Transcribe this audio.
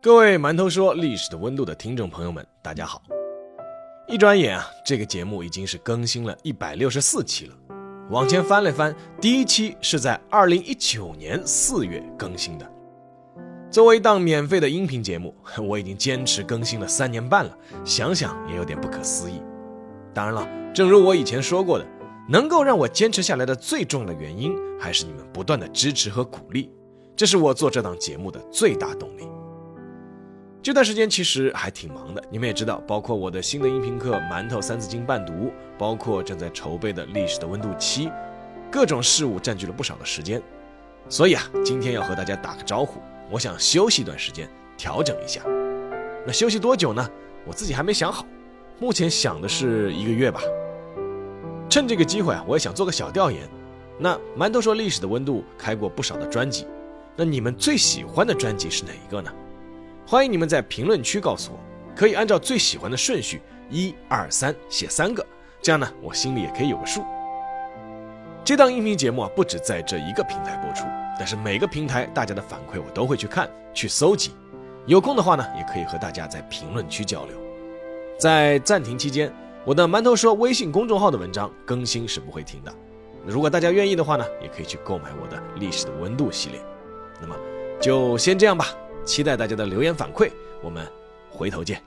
各位馒头说历史的温度的听众朋友们，大家好！一转眼啊，这个节目已经是更新了一百六十四期了。往前翻了翻，第一期是在二零一九年四月更新的。作为一档免费的音频节目，我已经坚持更新了三年半了，想想也有点不可思议。当然了，正如我以前说过的，能够让我坚持下来的最重要的原因，还是你们不断的支持和鼓励，这是我做这档节目的最大动力。这段时间其实还挺忙的，你们也知道，包括我的新的音频课《馒头三字经伴读》，包括正在筹备的《历史的温度七》，各种事务占据了不少的时间。所以啊，今天要和大家打个招呼，我想休息一段时间，调整一下。那休息多久呢？我自己还没想好，目前想的是一个月吧。趁这个机会啊，我也想做个小调研。那馒头说历史的温度开过不少的专辑，那你们最喜欢的专辑是哪一个呢？欢迎你们在评论区告诉我，可以按照最喜欢的顺序，一二三写三个，这样呢，我心里也可以有个数。这档音频节目啊，不止在这一个平台播出，但是每个平台大家的反馈我都会去看、去搜集。有空的话呢，也可以和大家在评论区交流。在暂停期间，我的馒头说微信公众号的文章更新是不会停的。如果大家愿意的话呢，也可以去购买我的《历史的温度》系列。那么，就先这样吧。期待大家的留言反馈，我们回头见。